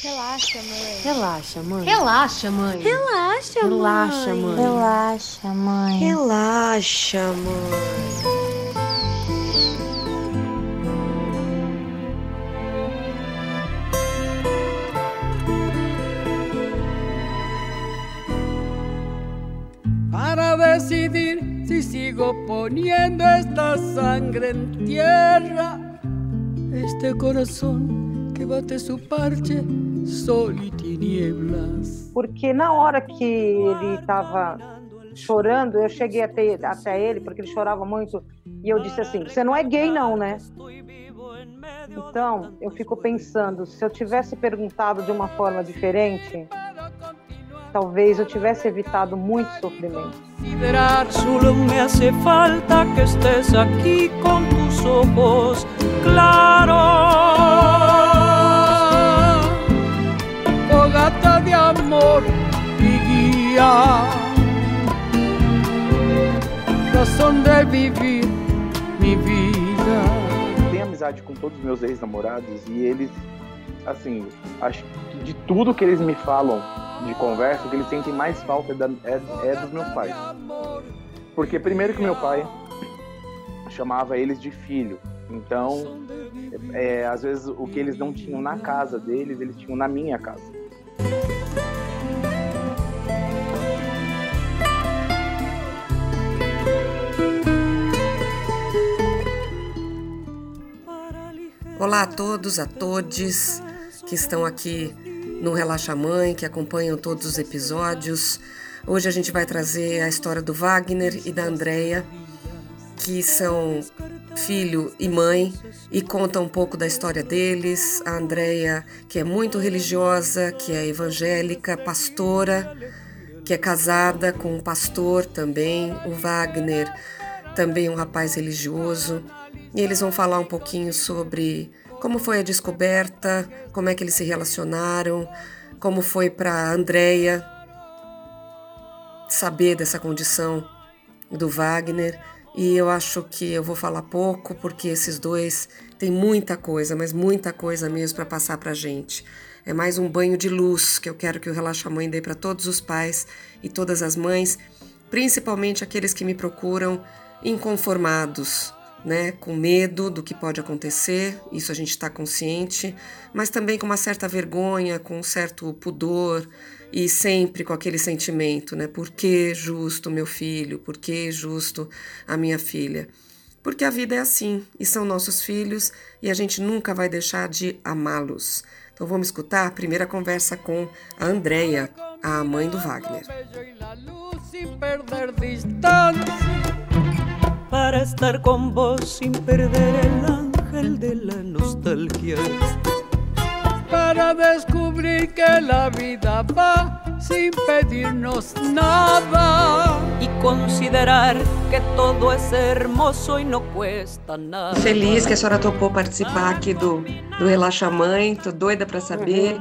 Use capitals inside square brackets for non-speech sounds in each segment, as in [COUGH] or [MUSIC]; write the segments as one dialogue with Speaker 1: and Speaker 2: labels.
Speaker 1: Relaxa, mãe.
Speaker 2: Relaxa, mãe.
Speaker 3: Relaxa, mãe.
Speaker 1: Relaxa, mãe.
Speaker 2: Relaxa, mãe.
Speaker 1: Relaxa, mãe.
Speaker 2: Relaxa, mãe.
Speaker 4: Para decidir si sigo poniendo esta sangre en tierra, este corazón que bate su parche.
Speaker 5: Porque na hora que ele estava chorando, eu cheguei até, até ele, porque ele chorava muito, e eu disse assim: Você não é gay, não, né? Então, eu fico pensando: se eu tivesse perguntado de uma forma diferente, talvez eu tivesse evitado muito sofrimento.
Speaker 4: Considerar
Speaker 6: Solo me hace falta que estés aquí con tus ojos claros.
Speaker 4: Fogata de amor y guía, razón de vivir mi vida.
Speaker 7: tenho amizade com todos os meus ex-namorados e eles, assim, acho que de tudo que eles me falam de conversa, o que eles sentem mais falta é, é- é dos meus pais. Porque primeiro que meu pai chamava eles de filho. Então, é, às vezes o que eles não tinham na casa deles, eles tinham na minha casa.
Speaker 2: Olá a todos, a todes que estão aqui no Relaxa Mãe, que acompanham todos os episódios. Hoje a gente vai trazer a história do Wagner e da Andrea, que são filho e mãe, e conta um pouco da história deles. A Andrea, que é muito religiosa, que é evangélica, pastora, que é casada com um pastor também. O Wagner, também um rapaz religioso. E eles vão falar um pouquinho sobre como foi a descoberta, como é que eles se relacionaram, como foi para Andrea saber dessa condição do Wagner. E eu acho que eu vou falar pouco porque esses dois têm muita coisa, mas muita coisa mesmo para passar para gente. É mais um banho de luz que eu quero que o Relaxa Mãe dê para todos os pais e todas as mães, principalmente aqueles que me procuram inconformados, né, com medo do que pode acontecer, isso a gente está consciente, mas também com uma certa vergonha, com um certo pudor e sempre com aquele sentimento, né, por que justo meu filho, por que justo a minha filha? Porque a vida é assim e são nossos filhos e a gente nunca vai deixar de amá-los. Então vamos escutar a primeira conversa com a Andrea, a mãe do Wagner.
Speaker 6: Para estar con vos sin perder el ángel de la nostalgia.
Speaker 4: para descubrir que la vida va sin pedirnos nada.
Speaker 6: Y considerar que todo es hermoso y no cuesta nada.
Speaker 2: Feliz que a senhora topou participar aqui do, do Relaxa Mãe, tô doida para saber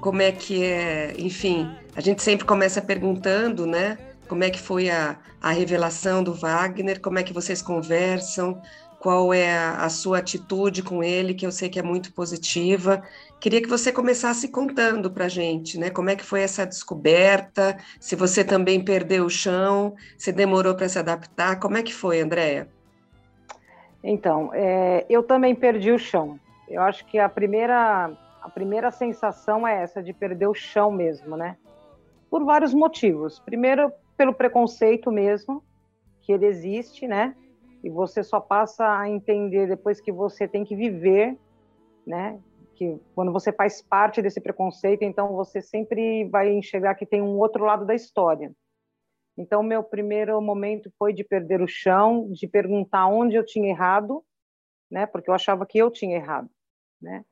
Speaker 2: como é que é, enfim, a gente sempre começa perguntando, né? Como é que foi a, a revelação do Wagner, como é que vocês conversam, qual é a, a sua atitude com ele, que eu sei que é muito positiva. Queria que você começasse contando para a gente, né? Como é que foi essa descoberta, se você também perdeu o chão, se demorou para se adaptar, como é que foi, Andréia?
Speaker 5: Então, é, eu também perdi o chão. Eu acho que a primeira, a primeira sensação é essa de perder o chão mesmo, né? Por vários motivos. Primeiro, pelo preconceito mesmo, que ele existe, né? E você só passa a entender depois que você tem que viver, né? Que quando você faz parte desse preconceito, então você sempre vai enxergar que tem um outro lado da história. Então, meu primeiro momento foi de perder o chão, de perguntar onde eu tinha errado, né? Porque eu achava que eu tinha errado, né?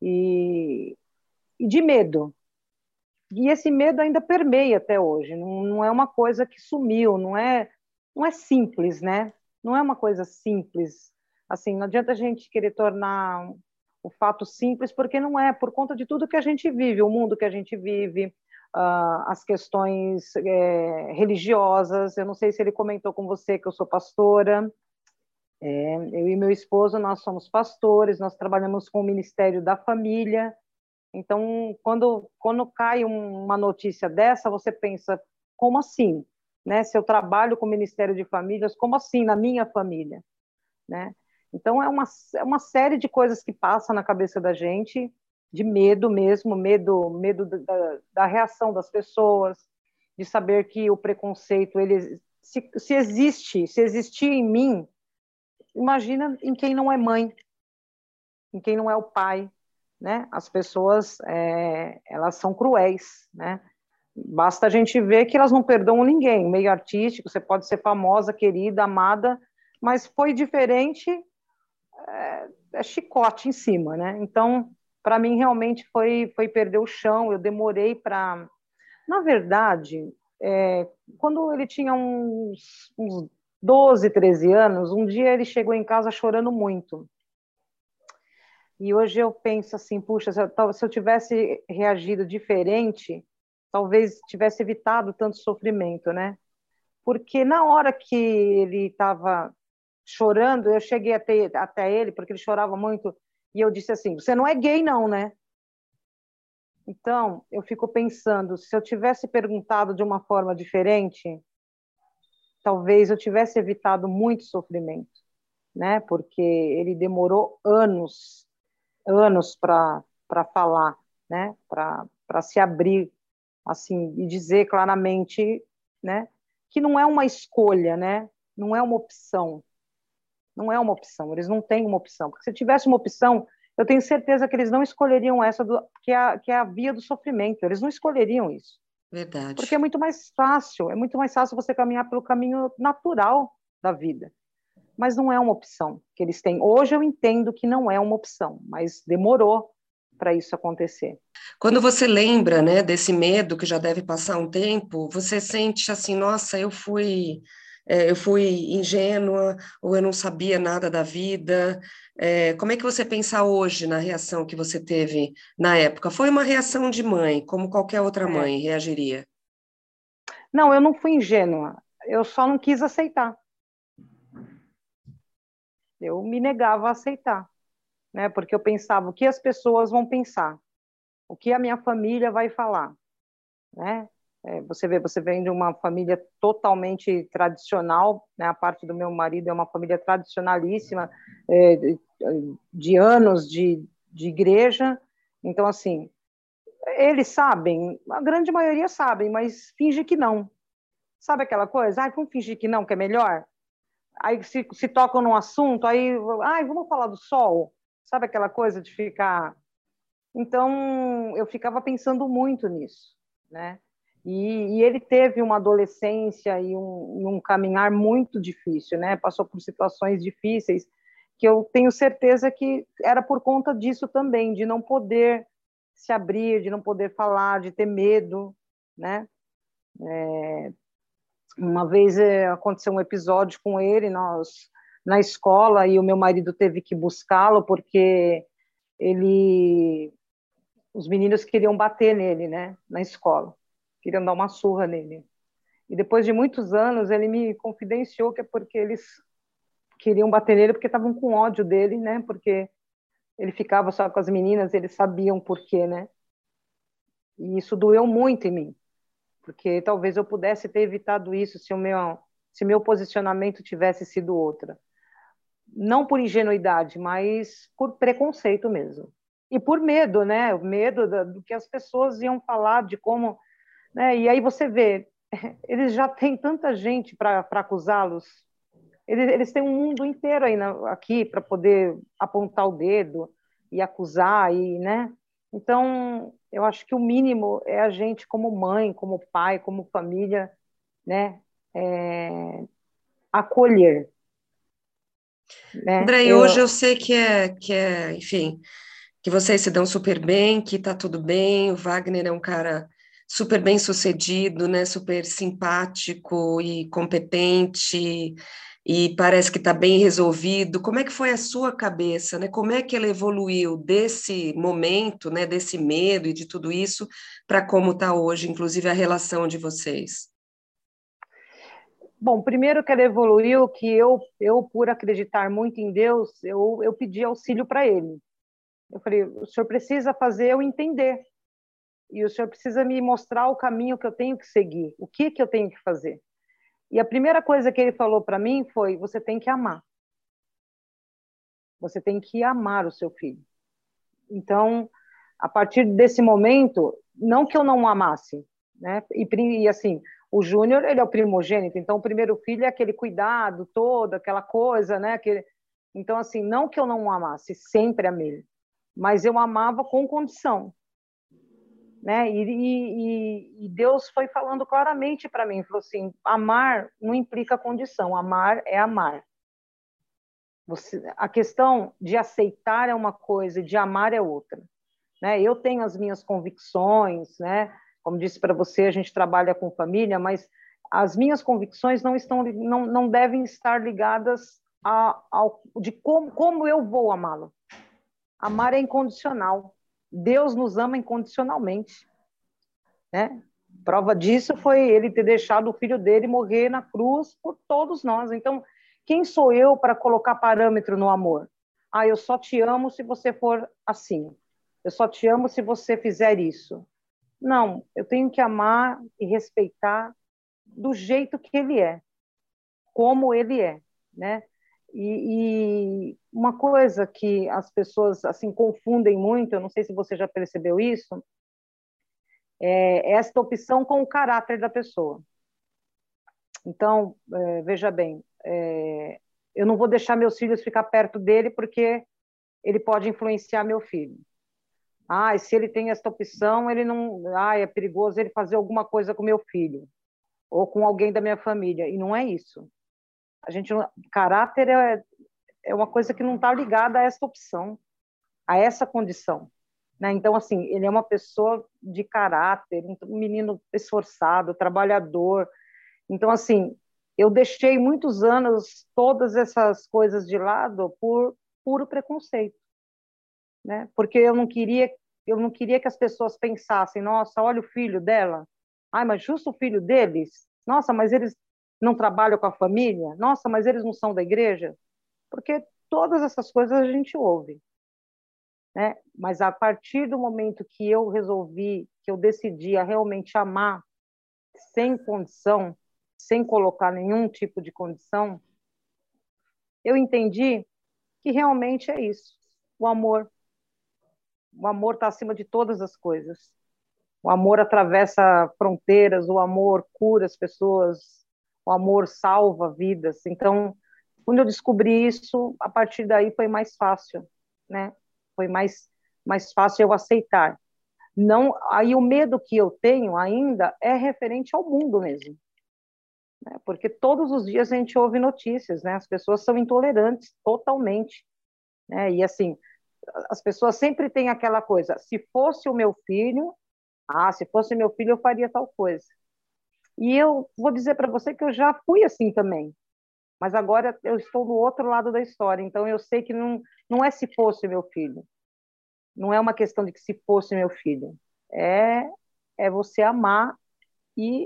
Speaker 5: E, e de medo. E esse medo ainda permeia até hoje. Não, não é uma coisa que sumiu, não é, não é simples, né? Não é uma coisa simples. Assim, não adianta a gente querer tornar o fato simples, porque não é, por conta de tudo que a gente vive, o mundo que a gente vive, uh, as questões é, religiosas. Eu não sei se ele comentou com você que eu sou pastora. É, eu e meu esposo, nós somos pastores, nós trabalhamos com o Ministério da Família, Então, quando, quando cai uma notícia dessa, você pensa, como assim? Né? Se eu trabalho com o Ministério de Famílias, como assim na minha família? Né? Então, é uma, é uma série de coisas que passa na cabeça da gente, de medo mesmo, medo, medo da, da reação das pessoas, de saber que o preconceito, ele, se, se existe, se existir em mim, imagina em quem não é mãe, em quem não é o pai, né? As pessoas, é, elas são cruéis, né? Basta a gente ver que elas não perdoam ninguém. Meio artístico, você pode ser famosa, querida, amada, mas foi diferente, é, é chicote em cima, né? Então, para mim, realmente foi, foi perder o chão. Eu demorei para. Na verdade, é, quando ele tinha uns, uns 12, 13 anos, um dia ele chegou em casa chorando muito. E hoje eu penso assim, puxa, se eu, se eu tivesse reagido diferente, talvez tivesse evitado tanto sofrimento, né? Porque na hora que ele estava chorando, eu cheguei até, até ele, porque ele chorava muito, e eu disse assim: Você não é gay, não, né? Então, eu fico pensando: se eu tivesse perguntado de uma forma diferente, talvez eu tivesse evitado muito sofrimento, né? Porque ele demorou anos anos para falar, né? Para se abrir assim e dizer claramente, né? Que não é uma escolha, né? Não é uma opção. Não é uma opção. Eles não têm uma opção. Porque se tivesse uma opção, eu tenho certeza que eles não escolheriam essa do, que, é a, que é a via do sofrimento. Eles não escolheriam isso.
Speaker 2: Verdade.
Speaker 5: Porque é muito mais fácil. É muito mais fácil você caminhar pelo caminho natural da vida mas não é uma opção que eles têm. Hoje eu entendo que não é uma opção, mas demorou para isso acontecer.
Speaker 2: Quando você lembra, né, desse medo que já deve passar um tempo, você sente assim, nossa, eu fui é, eu fui ingênua ou eu não sabia nada da vida. É, como é que você pensa hoje na reação que você teve na época? Foi uma reação de mãe, como qualquer outra é. mãe reagiria?
Speaker 5: Não, eu não fui ingênua. Eu só não quis aceitar eu me negava a aceitar, né? Porque eu pensava o que as pessoas vão pensar, o que a minha família vai falar, né? É, você vê, você vem de uma família totalmente tradicional, né? A parte do meu marido é uma família tradicionalíssima, é, de, anos de, de igreja. Então, assim, eles sabem, a grande maioria sabem, mas finge que não. Sabe aquela coisa? Ah, vamos fingir que não, que é melhor? Aí se, se tocam num assunto, aí, ai, vamos falar do sol, sabe aquela coisa de ficar. Então, eu ficava pensando muito nisso, né? E, e ele teve uma adolescência e um, um, caminhar muito difícil, né? Passou por situações difíceis que eu tenho certeza que era por conta disso também, de não poder se abrir, de não poder falar, de ter medo, né? É, uma vez é, aconteceu um episódio com ele nós na escola e o meu marido teve que buscá-lo porque ele os meninos queriam bater nele, né, na escola. Queriam dar uma surra nele. E depois de muitos anos ele me confidenciou que é porque eles queriam bater nele porque estavam com ódio dele, né? Porque ele ficava só com as meninas, eles sabiam por quê, né? E isso doeu muito em mim porque talvez eu pudesse ter evitado isso se o meu se meu posicionamento tivesse sido outra. Não por ingenuidade, mas por preconceito mesmo. E por medo, né? O medo do que as pessoas iam falar, de como. Né? E aí você vê, [LAUGHS] eles já têm tanta gente para acusá-los. Eles, eles, têm um mundo inteiro aí na, aqui para poder apontar o dedo e acusar, e, né? Então, eu acho que o mínimo é a gente, como mãe, como pai, como família, né, é, acolher.
Speaker 2: Né? André, eu... hoje eu sei que é, que é, enfim, que vocês se dão super bem, que tá tudo bem, o Wagner é um cara super bem sucedido, né, super simpático e competente, e parece que está bem resolvido. Como é que foi a sua cabeça, né? Como é que ela evoluiu desse momento, né, desse medo e de tudo isso para como está hoje, inclusive a relação de vocês?
Speaker 5: Bom, primeiro que ela evoluiu, que eu, eu por acreditar muito em Deus, eu, eu pedi auxílio para ele. Eu falei, o senhor precisa fazer eu entender. E o senhor precisa me mostrar o caminho que eu tenho que seguir, o que que eu tenho que fazer. E a primeira coisa que ele falou para mim foi: você tem que amar. Você tem que amar o seu filho. Então, a partir desse momento, não que eu não amasse, né? E, e assim, o Júnior, ele é o primogênito, então o primeiro filho é aquele cuidado todo, aquela coisa, né? Aquele... Então, assim, não que eu não amasse, sempre amei, mas eu amava com condição né? E, e, e, Deus foi falando claramente para mim, falou assim: amar não implica condição, amar é amar. Você, a questão de aceitar é uma coisa, de amar é outra. Né? Eu tenho as minhas convicções, né? Como disse para você, a gente trabalha com família, mas as minhas convicções não estão, não, não devem estar ligadas a, ao, de como, como eu vou amá-lo. Amar é incondicional. Deus nos ama incondicionalmente. Né? Prova disso foi ele ter deixado o filho dele morrer na cruz por todos nós. Então, quem sou eu para colocar parâmetro no amor? Ah, eu só te amo se você for assim. Eu só te amo se você fizer isso. Não, eu tenho que amar e respeitar do jeito que ele é, como ele é, né? E, e, uma coisa que as pessoas assim confundem muito, eu não sei se você já percebeu isso, é esta opção com o caráter da pessoa. Então, é, veja bem, é, eu não vou deixar meus filhos ficar perto dele porque ele pode influenciar meu filho. Ah, e se ele tem esta opção, ele não, ah, é perigoso ele fazer alguma coisa com meu filho ou com alguém da minha família. E não é isso. A gente, caráter é, é uma coisa que não está ligada a essa opção, a essa condição. Né? Então, assim, ele é uma pessoa de caráter, um menino esforçado, trabalhador. Então, assim, eu deixei muitos anos todas essas coisas de lado por puro preconceito, né? Porque eu não queria, eu não queria que as pessoas pensassem, nossa, olha o filho dela, ai, mas justo o filho deles, nossa, mas eles não trabalham com a família? Nossa, mas eles não são da igreja? Porque todas essas coisas a gente ouve. Né? Mas a partir do momento que eu resolvi, que eu decidi a realmente amar sem condição, sem colocar nenhum tipo de condição, eu entendi que realmente é isso, o amor. O amor está acima de todas as coisas. O amor atravessa fronteiras, o amor cura as pessoas, o amor salva vidas. Então, quando eu descobri isso, a partir daí foi mais fácil, né? Foi mais mais fácil eu aceitar. Não, aí o medo que eu tenho ainda é referente ao mundo mesmo. Né? Porque todos os dias a gente ouve notícias, né? As pessoas são intolerantes totalmente, né? E assim, as pessoas sempre têm aquela coisa, se fosse o meu filho, ah, se fosse meu filho eu faria tal coisa. E eu vou dizer para você que eu já fui assim também. Mas agora eu estou no outro lado da história, então eu sei que não, não é se fosse meu filho. Não é uma questão de que se fosse meu filho. É, é você amar e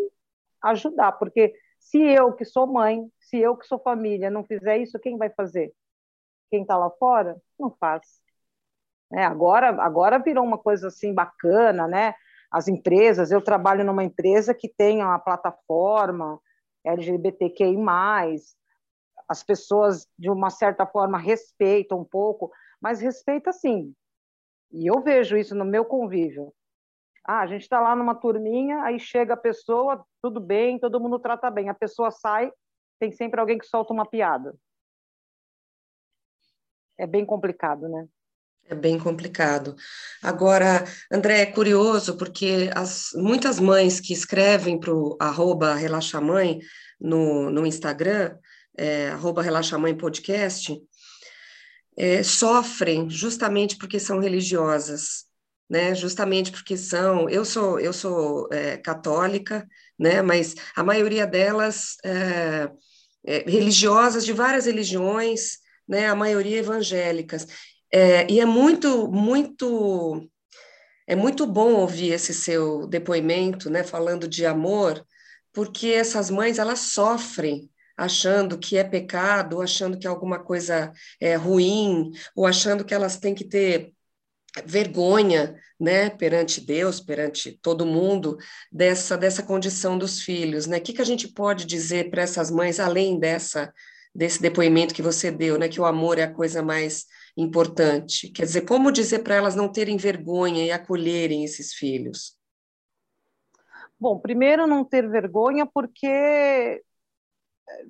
Speaker 5: ajudar. Porque se eu, que sou mãe, se eu, que sou família, não fizer isso, quem vai fazer? Quem está lá fora? Não faz. É, agora, agora virou uma coisa assim bacana, né? As empresas, eu trabalho numa empresa que tem uma plataforma LGBTQI+, as pessoas, de uma certa forma, respeitam um pouco, mas respeita sim. E eu vejo isso no meu convívio. Ah, a gente está lá numa turminha, aí chega a pessoa, tudo bem, todo mundo trata bem. A pessoa sai, tem sempre alguém que solta uma piada. É bem complicado, né?
Speaker 2: É bem complicado. Agora, André, é curioso porque as, muitas mães que escrevem para o arroba relaxamãe no, no Instagram, é, arroba podcast, é, sofrem justamente porque são religiosas, né? Justamente porque são. Eu sou eu sou é, católica, né? Mas a maioria delas é, é religiosas de várias religiões, né? A maioria evangélicas. É, e é muito, muito, é muito bom ouvir esse seu depoimento, né, falando de amor, porque essas mães elas sofrem achando que é pecado, achando que alguma coisa é ruim, ou achando que elas têm que ter vergonha, né, perante Deus, perante todo mundo, dessa, dessa condição dos filhos, né? O que, que a gente pode dizer para essas mães, além dessa desse depoimento que você deu, né, que o amor é a coisa mais importante? Quer dizer, como dizer para elas não terem vergonha e acolherem esses filhos?
Speaker 5: Bom, primeiro não ter vergonha porque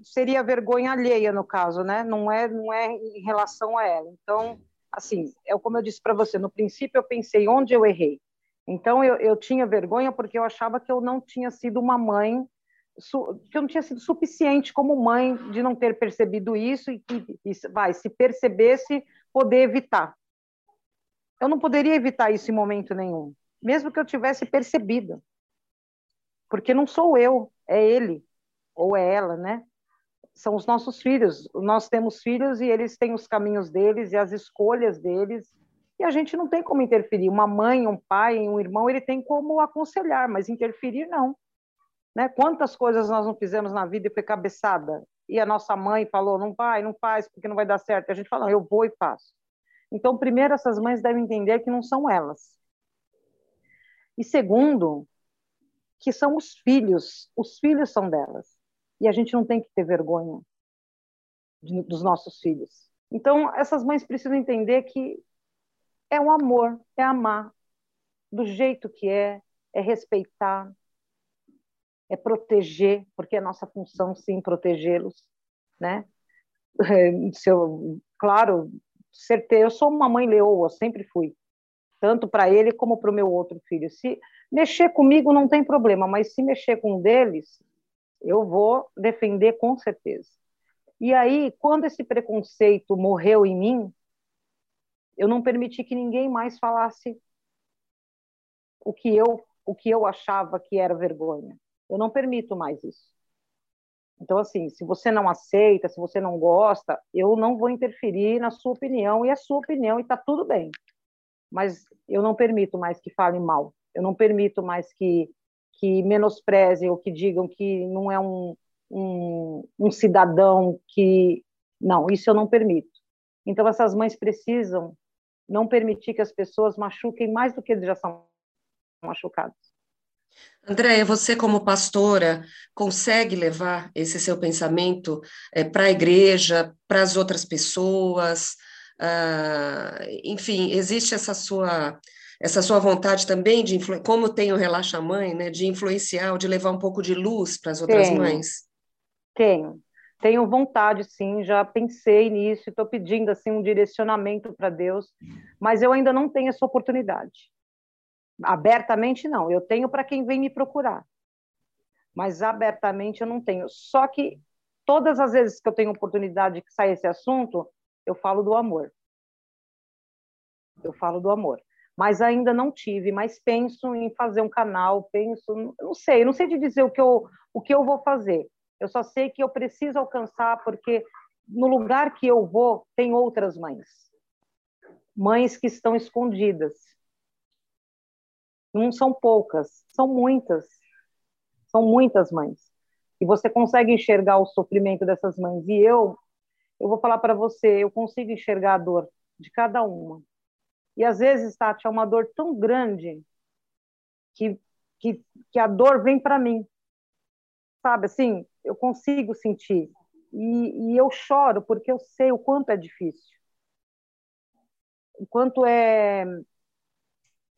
Speaker 5: seria vergonha alheia no caso, né? Não é, não é em relação a ela. Então, assim, é como eu disse para você, no princípio eu pensei onde eu errei. Então eu, eu tinha vergonha porque eu achava que eu não tinha sido uma mãe, que eu não tinha sido suficiente como mãe de não ter percebido isso e que, vai, se percebesse, poder evitar. Eu não poderia evitar isso em momento nenhum, mesmo que eu tivesse percebido. Porque não sou eu, é ele ou é ela, né? São os nossos filhos. Nós temos filhos e eles têm os caminhos deles e as escolhas deles. E a gente não tem como interferir. Uma mãe, um pai, um irmão, ele tem como aconselhar, mas interferir não. Né? Quantas coisas nós não fizemos na vida e foi cabeçada? E a nossa mãe falou: não vai, não faz, porque não vai dar certo. E a gente fala: eu vou e faço. Então, primeiro, essas mães devem entender que não são elas. E segundo, que são os filhos. Os filhos são delas. E a gente não tem que ter vergonha de, dos nossos filhos. Então, essas mães precisam entender que é o amor, é amar do jeito que é, é respeitar, é proteger, porque é nossa função, sim, protegê-los, né? [LAUGHS] Se eu, claro, certeza, eu sou uma mãe leoa, sempre fui, tanto para ele como para o meu outro filho. Se mexer comigo não tem problema, mas se mexer com um deles, eu vou defender com certeza. E aí, quando esse preconceito morreu em mim, eu não permiti que ninguém mais falasse o que eu o que eu achava que era vergonha. Eu não permito mais isso. Então, assim, se você não aceita, se você não gosta, eu não vou interferir na sua opinião, e é sua opinião, e está tudo bem. Mas eu não permito mais que falem mal. Eu não permito mais que que menosprezem ou que digam que não é um, um, um cidadão que. Não, isso eu não permito. Então, essas mães precisam não permitir que as pessoas machuquem mais do que eles já são machucados.
Speaker 2: Andréia, você como pastora consegue levar esse seu pensamento é, para a igreja, para as outras pessoas? Ah, enfim, existe essa sua essa sua vontade também de como tem o Relaxa Mãe, né, de influenciar, de levar um pouco de luz para as outras
Speaker 5: tenho,
Speaker 2: mães?
Speaker 5: Tenho. Tenho vontade, sim, já pensei nisso, estou pedindo assim um direcionamento para Deus, mas eu ainda não tenho essa oportunidade. Abertamente não, eu tenho para quem vem me procurar. Mas abertamente eu não tenho. Só que todas as vezes que eu tenho oportunidade que sai esse assunto, eu falo do amor. Eu falo do amor mas ainda não tive, mas penso em fazer um canal, penso, não sei, não sei te dizer o que eu, o que eu vou fazer. Eu só sei que eu preciso alcançar porque no lugar que eu vou tem outras mães. Mães que estão escondidas. Não são poucas, são muitas. São muitas mães. E você consegue enxergar o sofrimento dessas mães. E eu, eu vou falar para você, eu consigo enxergar a dor de cada uma e às vezes, Tati, é uma dor tão grande que, que, que a dor vem para mim. Sabe, assim, eu consigo sentir. E, e eu choro porque eu sei o quanto é difícil. O quanto é,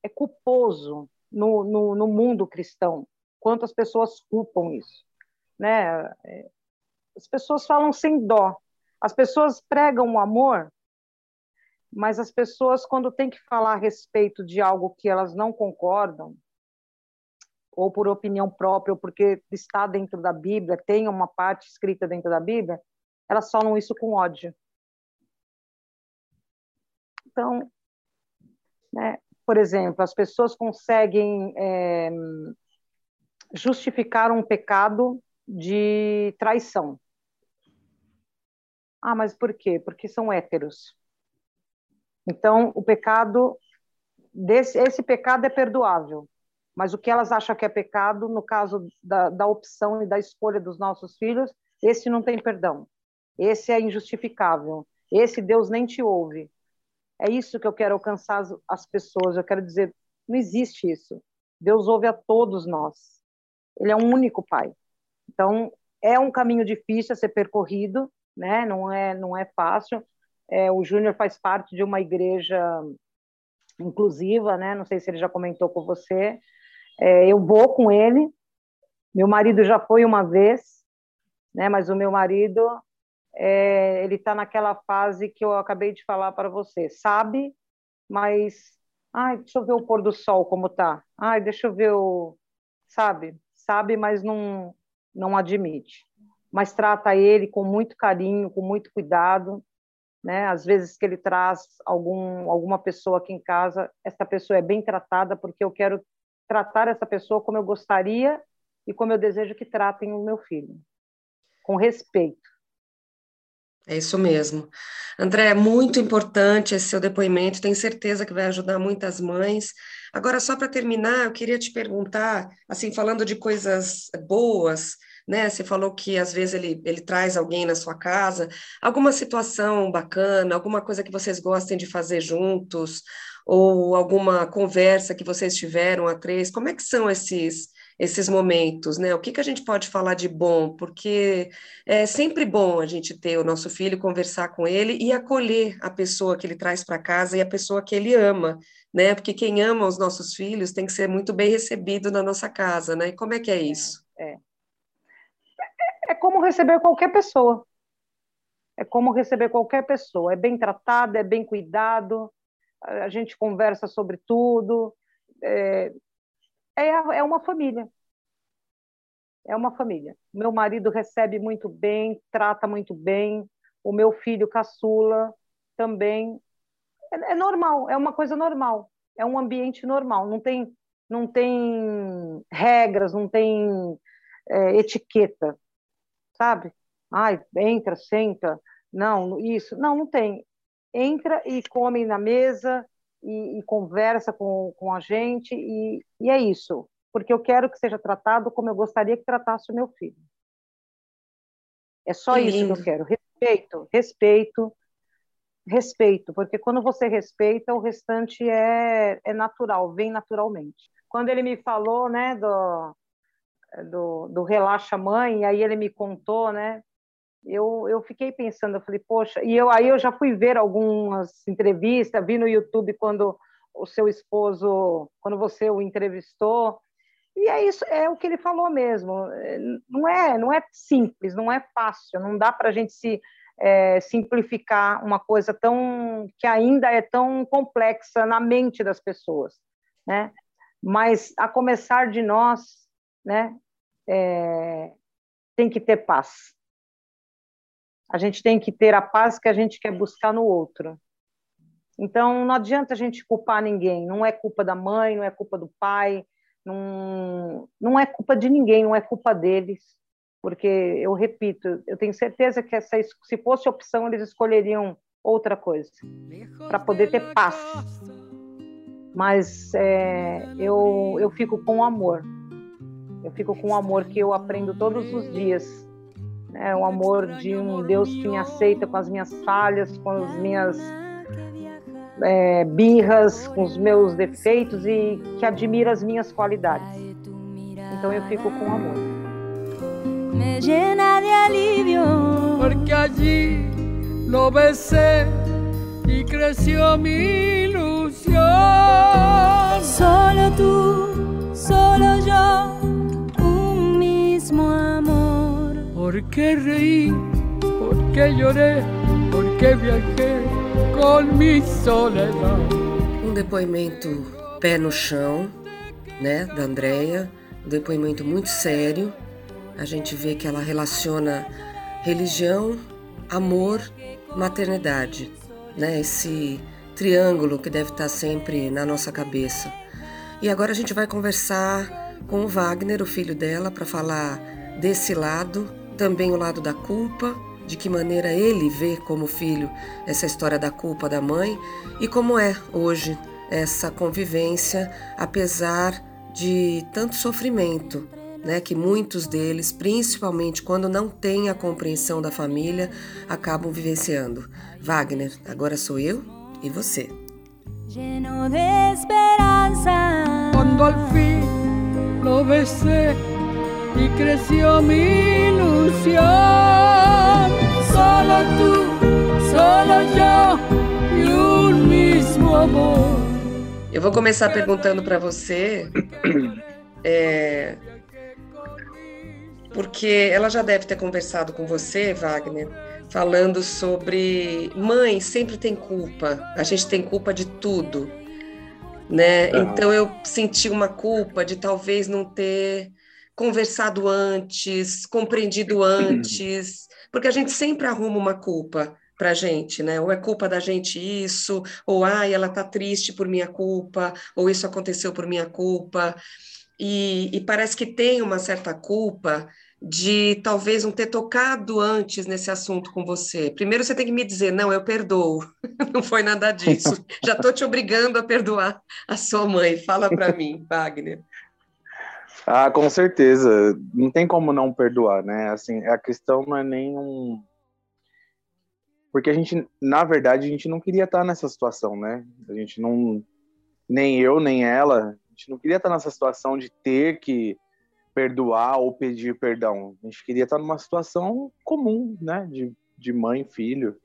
Speaker 5: é culposo no, no, no mundo cristão. Quantas pessoas culpam isso. Né? É, as pessoas falam sem dó. As pessoas pregam o amor mas as pessoas, quando têm que falar a respeito de algo que elas não concordam, ou por opinião própria, ou porque está dentro da Bíblia, tem uma parte escrita dentro da Bíblia, elas falam isso com ódio. Então, né, por exemplo, as pessoas conseguem é, justificar um pecado de traição. Ah, mas por quê? Porque são héteros. Então, o pecado, desse, esse pecado é perdoável, mas o que elas acham que é pecado, no caso da, da opção e da escolha dos nossos filhos, esse não tem perdão. Esse é injustificável. Esse Deus nem te ouve. É isso que eu quero alcançar as, as pessoas. Eu quero dizer, não existe isso. Deus ouve a todos nós. Ele é um único Pai. Então, é um caminho difícil a ser percorrido, né? Não é, não é fácil. É, o Júnior faz parte de uma igreja inclusiva, né? Não sei se ele já comentou com você. É, eu vou com ele. Meu marido já foi uma vez, né? Mas o meu marido, é, ele está naquela fase que eu acabei de falar para você. Sabe, mas ai, deixa eu ver o pôr do sol como tá. Ai, deixa eu ver o, sabe, sabe, mas não não admite. Mas trata ele com muito carinho, com muito cuidado, né? Às vezes que ele traz algum alguma pessoa aqui em casa, essa pessoa é bem tratada porque eu quero tratar essa pessoa como eu gostaria e como eu desejo que tratem o meu filho, com respeito.
Speaker 2: É isso mesmo. André, é muito importante esse seu depoimento, tenho certeza que vai ajudar muitas mães. Agora, só para terminar, eu queria te perguntar, assim, falando de coisas boas, né? Você falou que às vezes ele, ele traz alguém na sua casa, alguma situação bacana, alguma coisa que vocês gostem de fazer juntos, ou alguma conversa que vocês tiveram a três, como é que são esses esses momentos, né? O que, que a gente pode falar de bom? Porque é sempre bom a gente ter o nosso filho, conversar com ele e acolher a pessoa que ele traz para casa e a pessoa que ele ama, né? Porque quem ama os nossos filhos tem que ser muito bem recebido na nossa casa, né? E como é que é isso?
Speaker 5: É, é. é como receber qualquer pessoa. É como receber qualquer pessoa. É bem tratado, é bem cuidado, a gente conversa sobre tudo. É, é, é uma família. É uma família. Meu marido recebe muito bem, trata muito bem. O meu filho caçula também. É, é normal, é uma coisa normal. É um ambiente normal. Não tem, não tem regras, não tem é, etiqueta, sabe? Ai, entra, senta. Não, isso. Não, não tem. Entra e come na mesa, e, e conversa com, com a gente, e, e é isso, porque eu quero que seja tratado como eu gostaria que tratasse o meu filho. É só que isso lindo. que eu quero. Respeito, respeito, respeito, porque quando você respeita, o restante é, é natural, vem naturalmente. Quando ele me falou, né, do, do, do Relaxa Mãe, aí ele me contou, né, eu, eu fiquei pensando, eu falei, poxa, e eu, aí eu já fui ver algumas entrevistas, vi no YouTube quando o seu esposo, quando você o entrevistou, e é isso, é o que ele falou mesmo. Não é, não é simples, não é fácil, não dá para a gente se é, simplificar uma coisa tão que ainda é tão complexa na mente das pessoas, né? Mas a começar de nós, né? É, tem que ter paz a gente tem que ter a paz que a gente quer buscar no outro. Então, não adianta a gente culpar ninguém. Não é culpa da mãe, não é culpa do pai, não, não é culpa de ninguém, não é culpa deles. Porque, eu repito, eu tenho certeza que essa, se fosse opção, eles escolheriam outra coisa para poder ter paz. Mas é, eu, eu fico com amor. Eu fico com o amor que eu aprendo todos os dias é o amor de um Deus que me aceita com as minhas falhas, com as minhas é, birras, com os meus defeitos e que admira as minhas qualidades. Então eu fico com amor. Me llena de alivio.
Speaker 4: Porque allí lo besé y creció mi ilusión.
Speaker 6: Solo tú, solo yo, un mismo amor.
Speaker 4: ¿Por qué reí? ¿Por qué lloré? ¿Por qué viajé com mi soledad?
Speaker 2: Um depoimento pé no chão, né, da Andrea, um depoimento muito sério. A gente vê que ela relaciona religião, amor, maternidade, né? Esse triângulo que deve estar sempre na nossa cabeça. E agora a gente vai conversar com o Wagner, o filho dela, para falar desse lado também o lado da culpa, de que maneira ele vê como filho essa história da culpa da mãe e como é hoje essa convivência, apesar de tanto sofrimento, né, que muitos deles, principalmente quando não têm a compreensão da família, acabam vivenciando. Wagner, agora sou eu. E você?
Speaker 3: Lleno de esperanza.
Speaker 4: Cuando al fin lo besé y creció mi ilusión. Solo tú, solo yo y un mismo amor.
Speaker 2: Eu vou começar perguntando para você, é, porque ela já deve ter conversado com você, Wagner, falando sobre mãe sempre tem culpa, a gente tem culpa de tudo, né? Então eu senti uma culpa de talvez não ter conversado antes, compreendido antes, porque a gente sempre arruma uma culpa pra gente, né? Ou é culpa da gente isso, ou ai, ela tá triste por minha culpa, ou isso aconteceu por minha culpa. E, e parece que tem uma certa culpa de talvez não ter tocado antes nesse assunto com você. Primeiro você tem que me dizer, não, eu perdoo. [LAUGHS] Não foi nada disso. [LAUGHS] Já estou te obrigando a perdoar a sua mãe. Fala para mim, Wagner.
Speaker 7: Ah, com certeza. Não tem como não perdoar, né? Assim, a questão não é nem um. Porque a gente, na verdade, a gente não queria estar nessa situação, né? A gente não. Nem eu, nem ela, a gente não queria estar nessa situação de ter que perdoar ou pedir perdão. A gente queria estar numa situação comum, né? De, de mãe filho.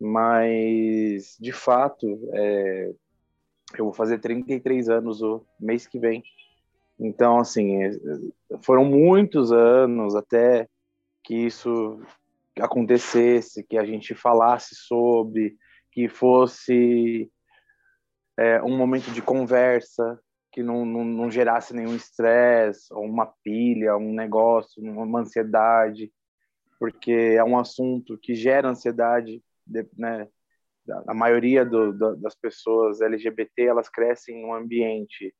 Speaker 7: Mas, de fato, é, eu vou fazer 33 anos o mês que vem. Então, assim, é, foram muitos anos até que isso acontecesse, que a gente falasse sobre, que fosse é, um momento de conversa, que não, não, não gerasse nenhum estresse, ou uma pilha, um negócio, uma ansiedade, porque é um assunto que gera ansiedade, de- né? A maioria do, do, das pessoas LGBT, elas crescem em um ambiente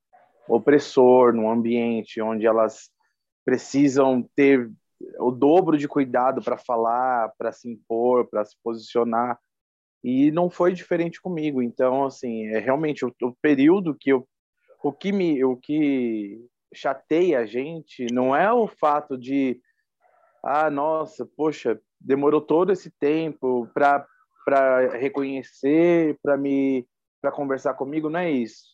Speaker 7: opressor, num ambiente onde elas precisam ter o dobro de cuidado para falar, para se impor, para se posicionar. E não foi diferente comigo. Então, assim, é realmente o, o período que eu o que me o que chateia a gente não é o fato de ah, nossa, poxa, demorou todo esse tempo para para reconhecer, para me para conversar comigo, não é isso.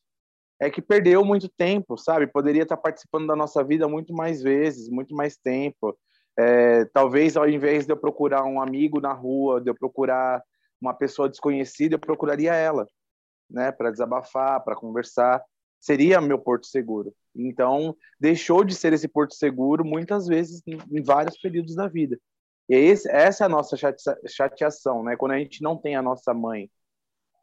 Speaker 7: É que perdeu muito tempo, sabe? Poderia estar participando da nossa vida muito mais vezes, muito mais tempo. É, talvez ao invés de eu procurar um amigo na rua, de eu procurar uma pessoa desconhecida, eu procuraria ela, né, para desabafar, para conversar. Seria meu porto seguro. Então, deixou de ser esse porto seguro muitas vezes em, vários períodos da vida. E esse, essa é a nossa chate- chateação, né? Quando a gente não tem a nossa mãe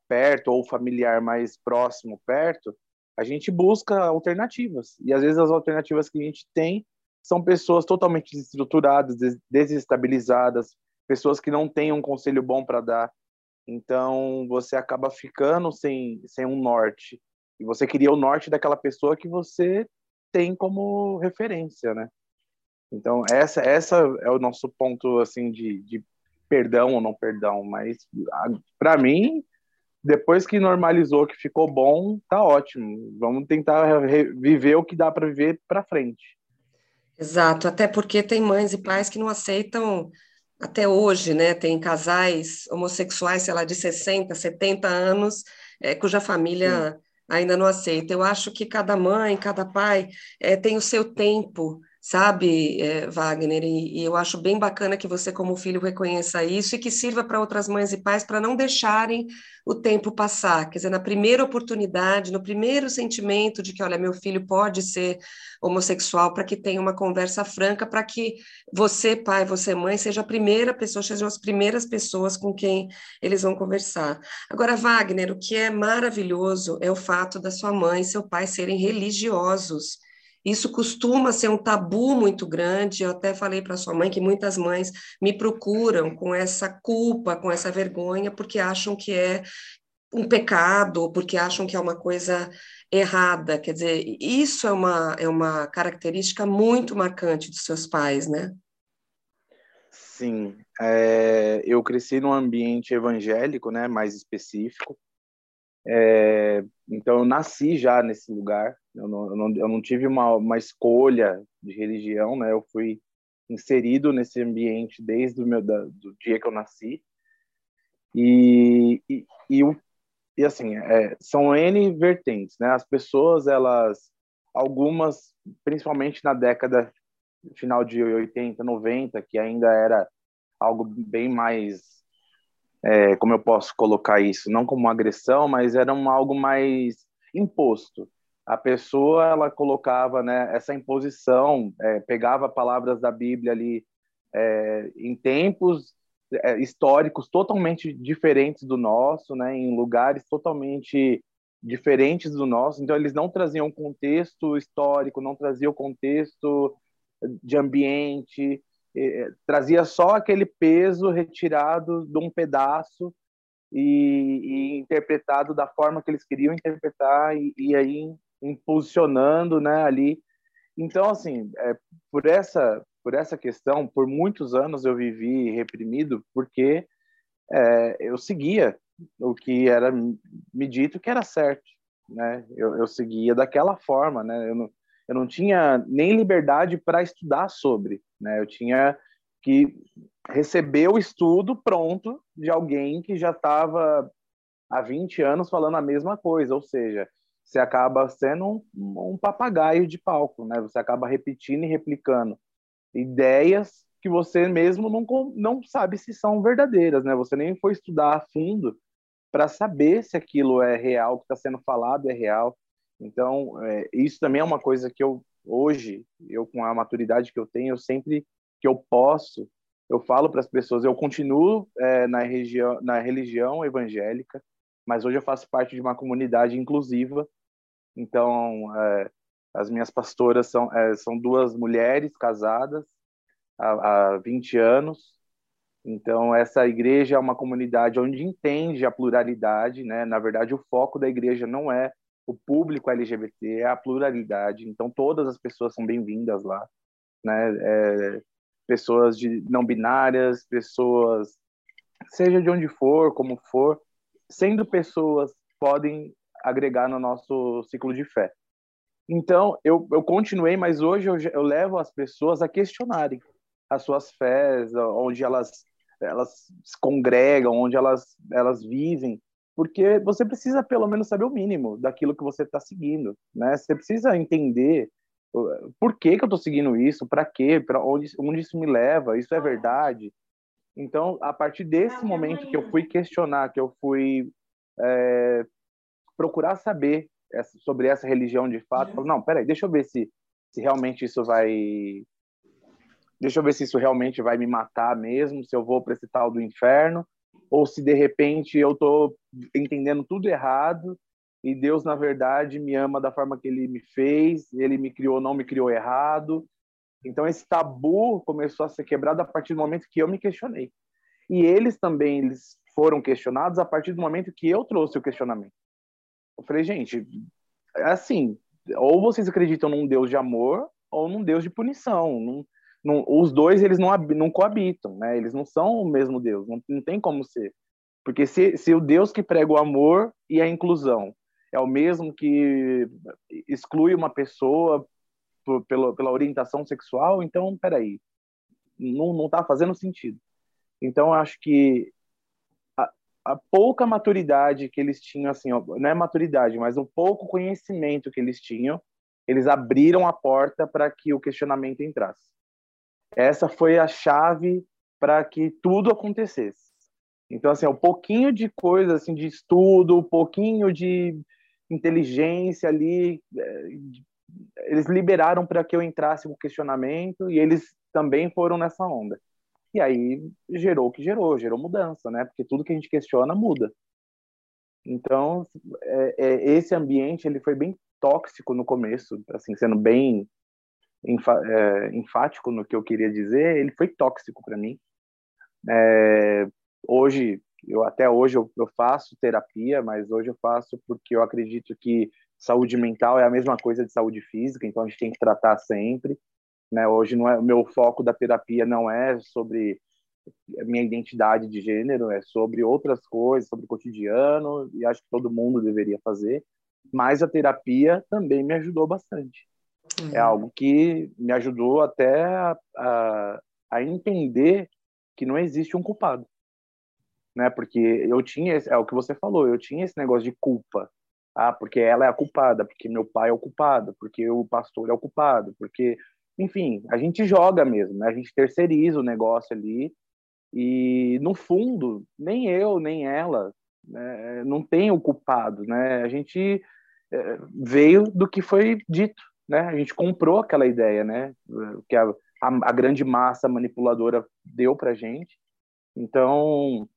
Speaker 7: perto ou familiar mais próximo perto, a gente busca alternativas. E às vezes as alternativas que a gente tem são pessoas totalmente desestruturadas, des- desestabilizadas, pessoas que não têm um conselho bom para dar. Então você acaba ficando sem, sem um norte. E você queria o norte daquela pessoa que você tem como referência, né? Então essa essa é o nosso ponto assim de, de perdão ou não perdão, mas para mim depois que normalizou, que ficou bom, tá ótimo. Vamos tentar viver o que dá para viver para frente.
Speaker 2: Exato, até porque tem mães e pais que não aceitam até hoje, né? Tem casais homossexuais, sei lá, de 60, 70 anos, eh, cuja família ainda não aceita. Eu acho que cada mãe, cada pai eh, tem o seu tempo, sabe, eh, Wagner? E, e eu acho bem bacana que você, como filho, reconheça isso e que sirva para outras mães e pais para não deixarem o tempo passar. Quer dizer, na primeira oportunidade, no primeiro sentimento de que, olha, meu filho pode ser homossexual, para que tenha uma conversa franca, para que você, pai, você, mãe, seja a primeira pessoa, sejam as primeiras pessoas com quem eles vão conversar. Agora, Wagner, o que é maravilhoso é o fato da sua mãe e seu pai serem religiosos. Isso costuma ser um tabu muito grande. Eu até falei para sua mãe que muitas mães me procuram com essa culpa, com essa vergonha, porque acham que é um pecado, porque acham que é uma coisa errada. Quer dizer, isso é uma, é uma característica muito marcante dos seus pais, né?
Speaker 7: Sim, é, eu cresci num ambiente evangélico, né, mais específico. É, então eu nasci já nesse lugar. Eu não, eu não, eu não tive uma, uma escolha de religião, né? Eu fui inserido nesse ambiente desde o meu da, do dia que eu nasci. E, e, e, e assim, é, são N vertentes, né? As pessoas, elas, algumas, principalmente na década final de 80, 90, que ainda era algo bem mais, é, como eu posso colocar isso, não como uma agressão, mas era um, algo mais imposto. A pessoa ela colocava né, essa imposição, é, pegava palavras da Bíblia ali é, em tempos é, históricos totalmente diferentes do nosso, né, em lugares totalmente diferentes do nosso. Então eles não traziam contexto histórico, não traziam contexto de ambiente, eh, trazia só aquele peso retirado de um pedaço e, e, interpretado da forma que eles queriam interpretar e, e aí impulsionando, né, ali. Então, assim, é, por essa por essa questão, por muitos anos eu vivi reprimido porque é, eu seguia o que era me dito que era certo, né? Eu, eu seguia daquela forma, né? Eu não, eu não tinha nem liberdade para estudar sobre, né? Eu tinha que receber o estudo pronto de alguém que já estava há 20 anos falando a mesma coisa, ou seja, você acaba sendo um, um papagaio de palco, né? Você acaba repetindo e replicando ideias que você mesmo não, não sabe se são verdadeiras, né? Você nem foi estudar a fundo para saber se aquilo é real, o que está sendo falado é real. Então, é, isso também é uma coisa que eu, hoje, eu com a maturidade que eu tenho, eu sempre que eu posso, eu falo para as pessoas, eu continuo é, na, região, na religião evangélica, mas hoje eu faço parte de uma comunidade inclusiva. Então, é, as minhas pastoras são, é, são duas mulheres casadas há, há 20 anos. Então, essa igreja é uma comunidade onde entende a pluralidade, né? Na verdade, o foco da igreja não é o público LGBT, é a pluralidade. Então, todas as pessoas são bem-vindas lá, né? É, pessoas de não binárias, pessoas, seja de onde for, como for, sendo pessoas, podem agregar no nosso ciclo de fé. Então, eu, eu continuei, mas hoje eu, eu levo as pessoas a questionarem as suas fés, onde elas, elas se congregam, onde elas, elas vivem, porque você precisa pelo menos saber o mínimo daquilo que você está seguindo, né? Você precisa entender por que, que eu estou seguindo isso, para quê, para onde, onde isso me leva, isso é verdade. Então, a partir desse momento que eu fui questionar, que eu fui é, procurar saber essa, sobre essa religião de fato, eu não, peraí, deixa eu ver se, se realmente isso vai deixa eu ver se isso realmente vai me matar mesmo, se eu vou para esse tal do inferno, ou se de repente eu estou entendendo tudo errado e Deus na verdade me ama da forma que Ele me fez, Ele me criou, não me criou errado. Então esse tabu começou a ser quebrado a partir do momento que eu me questionei. E eles também eles foram questionados a partir do momento que eu trouxe o questionamento. Eu falei, gente, é assim, ou vocês acreditam num Deus de amor ou num Deus de punição. Não, não, os dois eles não, não coabitam, né? Eles não são o mesmo Deus, não, não tem como ser. Porque se, se o Deus que prega o amor e a inclusão é o mesmo que exclui uma pessoa por, pela, pela orientação sexual, então, peraí, não está fazendo sentido. Então, acho que a, pouca maturidade que eles tinham, assim, ó, não é maturidade, mas o pouco conhecimento que eles tinham, eles abriram a porta para que o questionamento entrasse. Essa foi a chave para que tudo acontecesse. Então, assim, um pouquinho de coisa, assim, de estudo, um pouquinho de inteligência ali, é, eles liberaram para que eu entrasse no questionamento e eles também foram nessa onda. E aí gerou o que gerou, gerou mudança, né? Porque tudo que a gente questiona muda. Então, é, é, esse ambiente ele foi bem tóxico no começo, assim, sendo bem é, enfático no que eu queria dizer, ele foi tóxico para mim. É, hoje, eu até hoje eu, eu, faço terapia, mas hoje eu faço porque eu acredito que saúde mental é a mesma coisa de saúde física, então a gente tem que tratar sempre. Né? Hoje não é o meu foco da terapia não é sobre minha identidade de gênero, é sobre outras coisas, sobre o cotidiano, e acho que todo mundo deveria fazer. Mas a terapia também me ajudou bastante. Uhum. É algo que me ajudou até a, a, a, entender que não existe um culpado. né? Porque eu tinha, é o que você falou, eu tinha esse negócio de culpa. Ah, porque ela é a culpada, porque meu pai é o culpado, porque o pastor é o culpado, porque, enfim, a gente joga mesmo, né? A gente terceiriza o negócio ali e no fundo nem eu nem ela né, não tem o culpado, né? A gente é, veio do que foi dito, né? A gente comprou aquela ideia, né? Que a, a, a grande massa manipuladora deu para gente. Então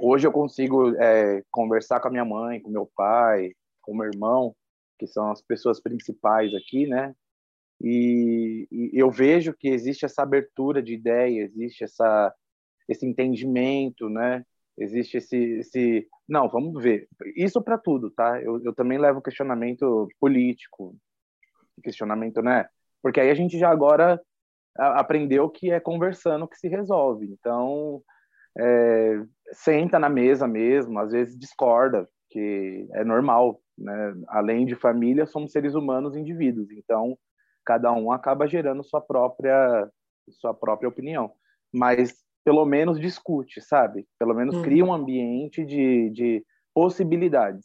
Speaker 7: hoje eu consigo é, conversar com a minha mãe, com meu pai, com meu irmão, que são as pessoas principais aqui, né? E, e, eu vejo que existe essa abertura de ideia, existe essa, esse entendimento, né? Existe esse, esse... Não, vamos ver. Isso para tudo, tá? Eu, eu também levo questionamento político, questionamento, né? Porque aí a gente já agora aprendeu que é conversando que se resolve. Então, é, senta na mesa mesmo, às vezes discorda, que é normal, né? Além de família, somos seres humanos, indivíduos. Então, cada um acaba gerando sua própria sua própria opinião. Mas pelo menos discute, sabe? Pelo menos uhum. cria um ambiente de, de possibilidades.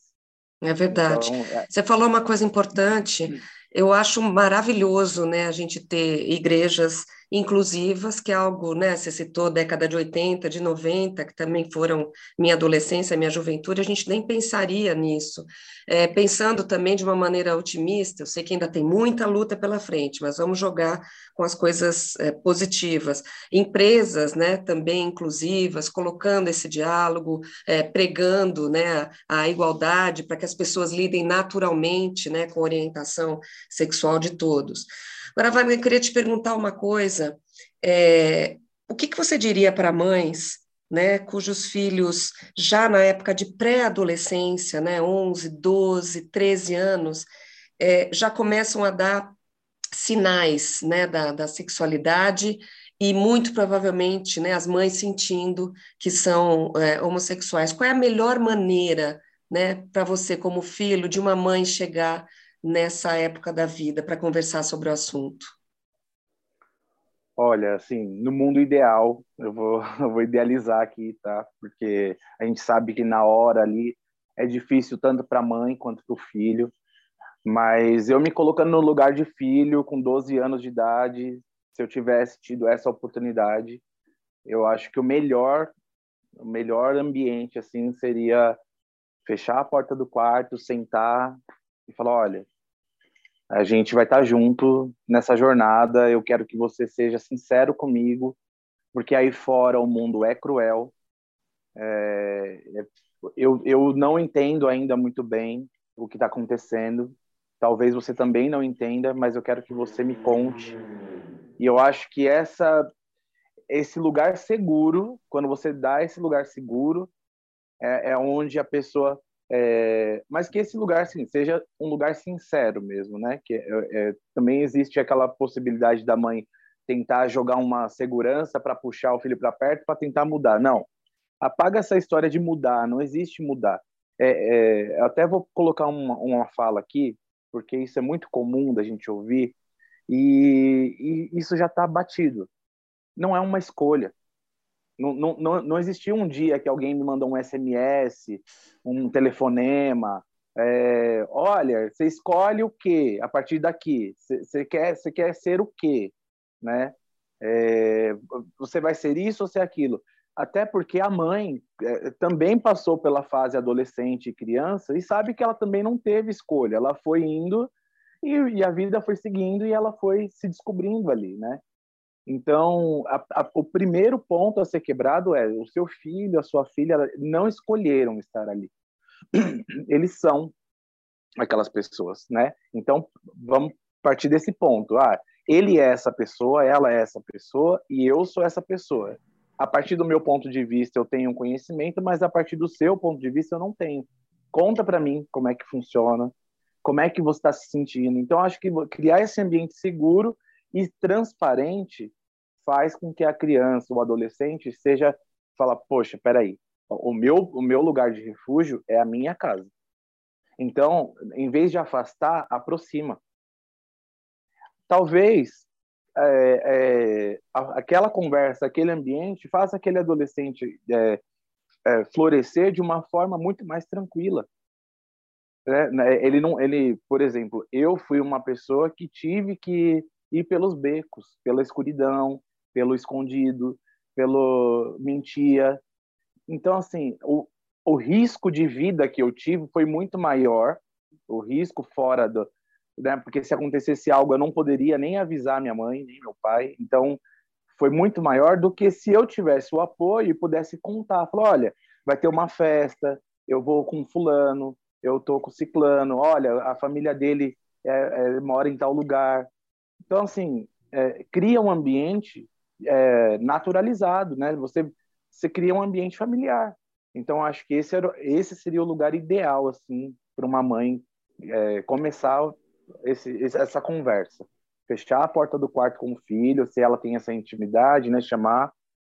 Speaker 2: É verdade. Então, é... Você falou uma coisa importante. Eu acho maravilhoso, né, a gente ter igrejas inclusivas, que é algo, né, você citou década de 80, de 90, que também foram minha adolescência, minha juventude, a gente nem pensaria nisso. É, pensando também de uma maneira otimista, eu sei que ainda tem muita luta pela frente, mas vamos jogar com as coisas é, positivas. Empresas, né, também inclusivas, colocando esse diálogo, é, pregando, né, a igualdade para que as pessoas lidem naturalmente, né, com orientação sexual de todos. Agora, Wagner, eu queria te perguntar uma coisa. É, o que, que você diria para mães né, cujos filhos já na época de pré-adolescência, né, 11, 12, 13 anos, é, já começam a dar sinais né, da, da sexualidade e muito provavelmente né, as mães sentindo que são é, homossexuais. Qual é a melhor maneira né, para você, como filho de uma mãe, chegar nessa época da vida para conversar sobre o assunto?
Speaker 7: Olha, assim, no mundo ideal, eu vou, [LAUGHS] eu vou idealizar aqui, tá? Porque a gente sabe que na hora ali é difícil tanto para a mãe quanto para o filho. Mas eu me colocando no lugar de filho, com 12 anos de idade, se eu tivesse tido essa oportunidade, eu acho que o melhor, o melhor ambiente assim seria fechar a porta do quarto, sentar e falar, olha, a gente vai estar junto nessa jornada. Eu quero que você seja sincero comigo, porque aí fora o mundo é cruel. É, eu, eu não entendo ainda muito bem o que está acontecendo. Talvez você também não entenda, mas eu quero que você me conte. E eu acho que essa esse lugar seguro, quando você dá esse lugar seguro, é, é onde a pessoa é, mas que esse lugar assim, seja um lugar sincero mesmo, né? Que é, é, também existe aquela possibilidade da mãe tentar jogar uma segurança para puxar o filho para perto para tentar mudar. Não, apaga essa história de mudar. Não existe mudar. É, é, até vou colocar uma, uma fala aqui, porque isso é muito comum da gente ouvir e, e isso já está batido. Não é uma escolha. Não, não, não existia um dia que alguém me mandou um SMS, um telefonema. É, olha, você escolhe o que a partir daqui? Você quer, você quer ser o quê? Né? É, você vai ser isso ou ser aquilo? Até porque a mãe é, também passou pela fase adolescente e criança e sabe que ela também não teve escolha. Ela foi indo e, e a vida foi seguindo e ela foi se descobrindo ali, né? Então, a, a, o primeiro ponto a ser quebrado é o seu filho, a sua filha não escolheram estar ali. [CLEARS THROAT] Eles são aquelas pessoas, né? Então, vamos partir desse ponto. Ah, ele é essa pessoa, ela é essa pessoa e eu sou essa pessoa. A partir do meu ponto de vista, eu tenho um conhecimento, mas a partir do seu ponto de vista, eu não tenho. Conta para mim como é que funciona, como é que você está se sentindo. Então, acho que criar esse ambiente seguro e transparente faz com que a criança, o adolescente, seja fala, poxa, peraí, o meu o meu lugar de refúgio é a minha casa. Então, em vez de afastar, aproxima. Talvez é, é, aquela conversa, aquele ambiente, faça aquele adolescente é, é, florescer de uma forma muito mais tranquila. É, né? Ele não, ele, por exemplo, eu fui uma pessoa que tive que ir pelos becos, pela escuridão, pelo escondido, pelo mentia. Então, assim, o, o risco de vida que eu tive foi muito maior, o risco fora do, né? Porque se acontecesse algo, eu não poderia nem avisar minha mãe, nem meu pai. Então, foi muito maior do que se eu tivesse o apoio e pudesse contar. Falar, olha, vai ter uma festa, eu vou com fulano, eu tô com ciclano, olha, a família dele é, é, mora em tal lugar. Então, assim, é, cria um ambiente é, naturalizado, né? Você, você cria um ambiente familiar. Então, acho que esse, era, esse seria o lugar ideal, assim, para uma mãe é, começar esse, essa conversa. Fechar a porta do quarto com o filho, se ela tem essa intimidade, né? Chamar,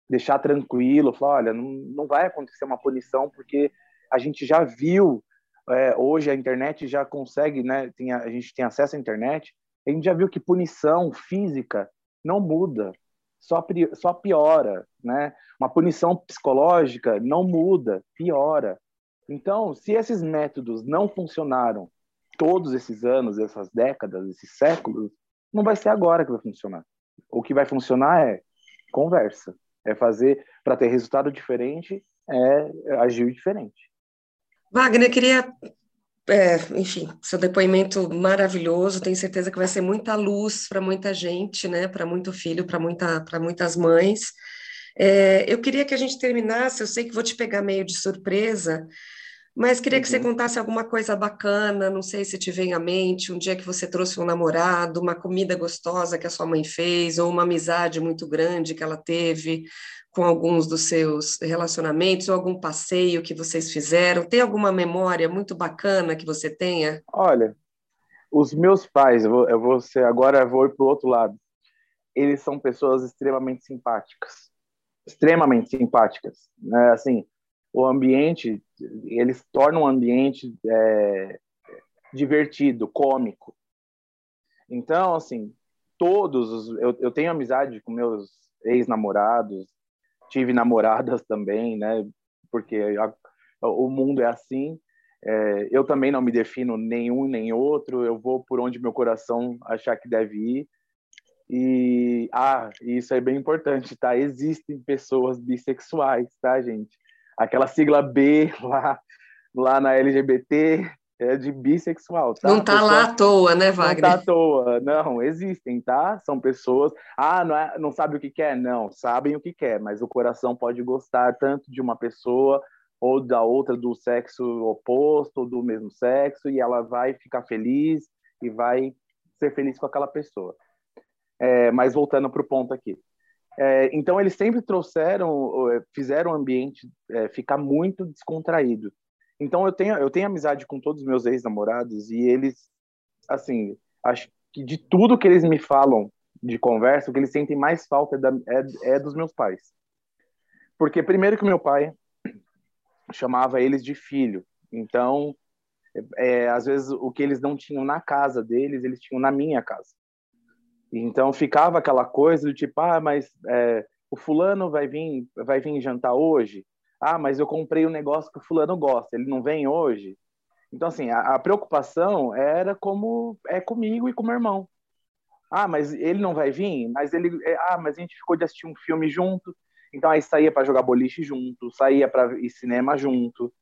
Speaker 7: deixar tranquilo, falar, olha, não, não vai acontecer uma punição, porque a gente já viu, é, hoje a internet já consegue, né? Tem, a gente tem acesso à internet, a gente já viu que punição física não muda, só, só piora, né? Uma punição psicológica não muda, piora. Então, se esses métodos não funcionaram todos esses anos, essas décadas, esses séculos, não vai ser agora que vai funcionar. O que vai funcionar é conversa, é fazer para ter resultado diferente, é agir diferente.
Speaker 2: Wagner, queria, é, enfim, seu depoimento maravilhoso. Tenho certeza que vai ser muita luz para muita gente, né? Para muito filho, para muita, para muitas mães. É, eu queria que a gente terminasse. Eu sei que vou te pegar meio de surpresa, mas queria que você uhum. contasse alguma coisa bacana, não sei se te vem à mente, um dia que você trouxe um namorado, uma comida gostosa que a sua mãe fez, ou uma amizade muito grande que ela teve com alguns dos seus relacionamentos, ou algum passeio que vocês fizeram. Tem alguma memória muito bacana que você tenha?
Speaker 7: Olha, os meus pais, eu vou, eu vou ser, agora eu vou ir para o outro lado. Eles são pessoas extremamente simpáticas, extremamente simpáticas, né? Assim, o ambiente, eles tornam o ambiente é, divertido, cômico. Então, assim, todos, os, eu, eu tenho amizade com meus ex-namorados, tive namoradas também, né? Porque a, o mundo é assim. É, eu também não me defino nenhum nem outro. Eu vou por onde meu coração achar que deve ir. E ah, isso é bem importante, tá? Existem pessoas bissexuais, tá, gente? aquela sigla B [LAUGHS] lá, lá na LGBT é de bissexual. Tá?
Speaker 2: Não tá lá à toa, né, Wagner?
Speaker 7: Não tá à toa, não, existem, tá? São pessoas, ah, não, é, não sabe o que quer? Não, sabem o que quer, mas o coração pode gostar tanto de uma pessoa ou da outra do sexo oposto, ou do mesmo sexo, e ela vai ficar feliz e vai ser feliz com aquela pessoa. É, mas voltando para o ponto aqui. É, então, eles sempre trouxeram, é, fizeram o ambiente é, ficar muito descontraído. Então, eu tenho, eu tenho amizade com todos os meus ex-namorados e eles, assim, acho que de tudo que eles me falam de conversa, o que eles sentem mais falta é, da, é, é dos meus pais. Porque, primeiro, que meu pai chamava eles de filho. Então, é, às vezes, o que eles não tinham na casa deles, eles tinham na minha casa. Então ficava aquela coisa do tipo, ah, mas é, o fulano vai vir, vai vir jantar hoje. Ah, mas eu comprei um negócio que o fulano gosta, ele não vem hoje. Então assim, a, a preocupação era como é comigo e com meu irmão. Ah, mas ele não vai vir, mas ele, é, ah, mas a gente ficou de assistir um filme junto. Então aí saía para jogar boliche junto, saía para ir cinema junto.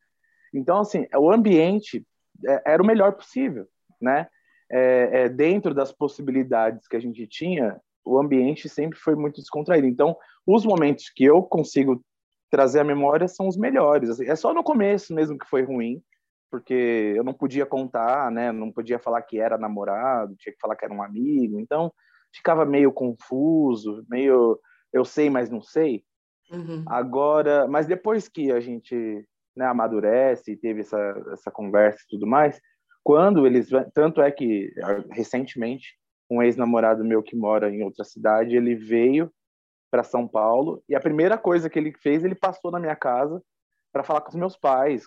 Speaker 7: Então assim, o ambiente é, era o melhor possível, né? é, é, dentro das possibilidades que a gente tinha, o ambiente sempre foi muito descontraído. Então, os momentos que eu consigo trazer à memória são os melhores. Assim, é só no começo mesmo que foi ruim, porque eu não podia contar, né? Não podia falar que era namorado, tinha que falar que era um amigo. Então, ficava meio confuso, meio eu sei, mas não sei. Uhum. Agora, mas depois que a gente né, amadurece e teve essa, essa conversa e tudo mais, quando eles tanto é que ah, recentemente um ex-namorado meu que mora em outra cidade ele veio para São Paulo e a primeira coisa que ele fez ele passou na minha casa para falar com os meus pais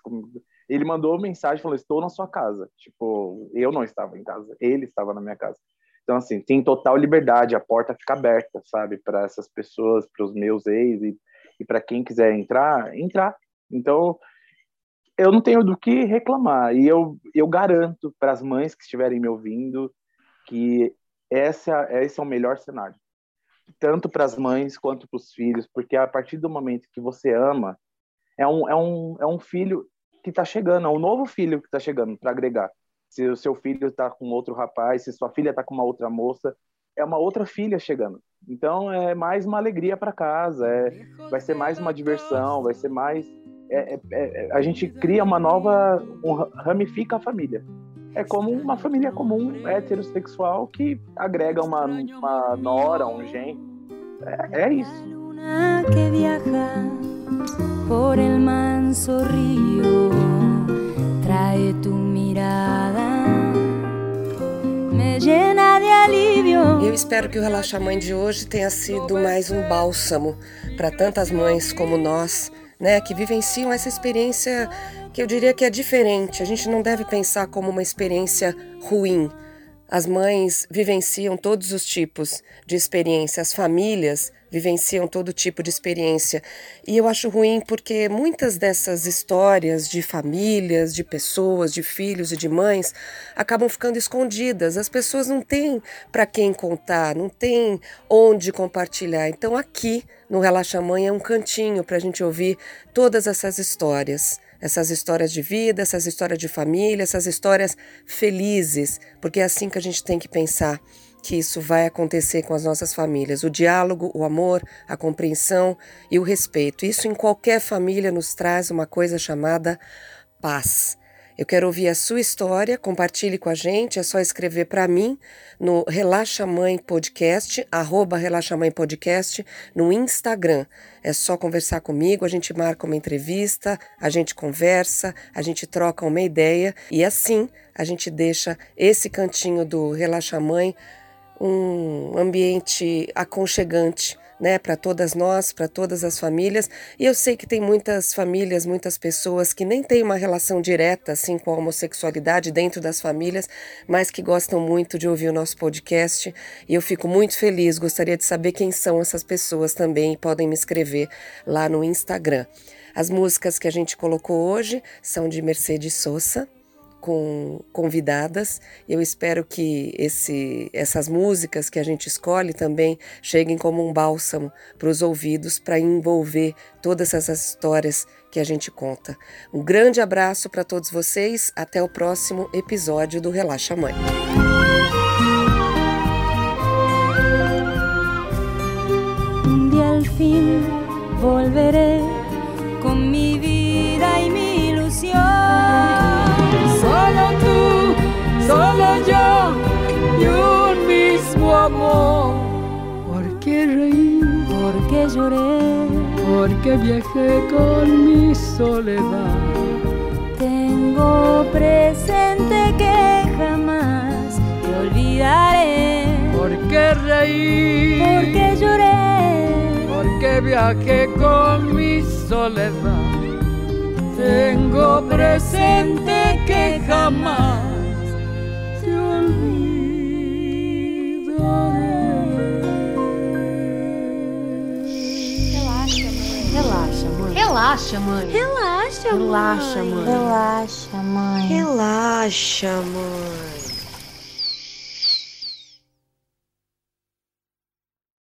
Speaker 7: ele mandou mensagem falou estou na sua casa tipo eu não estava em casa ele estava na minha casa então assim tem total liberdade a porta fica aberta sabe para essas pessoas para os meus ex e, e para quem quiser entrar entrar Então, eu não tenho do que reclamar. E eu, eu garanto para as mães que estiverem me ouvindo que essa, esse é o melhor cenário. Tanto para as mães quanto para os filhos, porque a partir do momento que você ama, é um, é um, é um filho que está chegando, é um novo filho que está chegando para agregar. Se o seu filho está com outro rapaz, se sua filha está com uma outra moça, é uma outra filha chegando. Então é mais uma alegria para casa, é, vai ser mais uma diversão, vai ser mais. É, é, é, a gente cria uma nova. Um, ramifica a família. É como uma família comum heterossexual que agrega uma, uma nora, um genro. É, é isso.
Speaker 3: que viaja por el manso río trae tu mirada me llena de alivio
Speaker 2: Eu espero que o Relaxa Mãe de hoje tenha sido mais um bálsamo para tantas mães como nós, né, que vivenciam essa experiência que eu diria que é diferente. A gente não deve pensar como uma experiência ruim. As mães vivenciam todos os tipos de experiência, as famílias vivenciam todo tipo de experiência. E eu acho ruim porque muitas dessas histórias de famílias, de pessoas, de filhos e de mães acabam ficando escondidas. As pessoas não têm para quem contar, não têm onde compartilhar. Então, aqui no Relaxa Mãe é um cantinho para a gente ouvir todas essas histórias essas histórias de vida, essas histórias de família, essas histórias felizes, porque é assim que a gente tem que pensar que isso vai acontecer com as nossas famílias. O diálogo, o amor, a compreensão e o respeito. Isso em qualquer família nos traz uma coisa chamada paz. Eu quero ouvir a sua história, compartilhe com a gente, é só escrever para mim no Relaxa Mãe Podcast, arroba Relaxa Mãe Podcast, no Instagram. É só conversar comigo, a gente marca uma entrevista, a gente conversa, a gente troca uma ideia e assim a gente deixa esse cantinho do Relaxa Mãe um ambiente aconchegante né, para todas nós, para todas as famílias. E eu sei que tem muitas famílias, muitas pessoas que nem têm uma relação direta assim com a homossexualidade dentro das famílias, mas que gostam muito de ouvir o nosso podcast. E eu fico muito feliz, gostaria de saber quem são essas pessoas também, podem me escrever lá no Instagram. As músicas que a gente colocou hoje são de Mercedes Sosa, com convidadas. Eu espero que esse, essas músicas que a gente escolhe também cheguem como um bálsamo para os ouvidos, para envolver todas essas histórias que a gente conta. Um grande abraço para todos vocês. Até o próximo episódio do Relaxa Mãe.
Speaker 3: Lloré,
Speaker 4: Porque viajé con mi soledad.
Speaker 3: tengo presente que jamás te olvidaré.
Speaker 4: ¿Por qué reí?
Speaker 3: Porque lloré,
Speaker 4: Porque viajé con mi soledad. Tengo presente que jamás te olvidaré.
Speaker 1: Relaxa, mãe.
Speaker 8: Relaxa, mãe.
Speaker 1: Relaxa,
Speaker 8: Relaxa, mãe.
Speaker 1: Relaxa, mãe.
Speaker 8: Relaxa, mãe.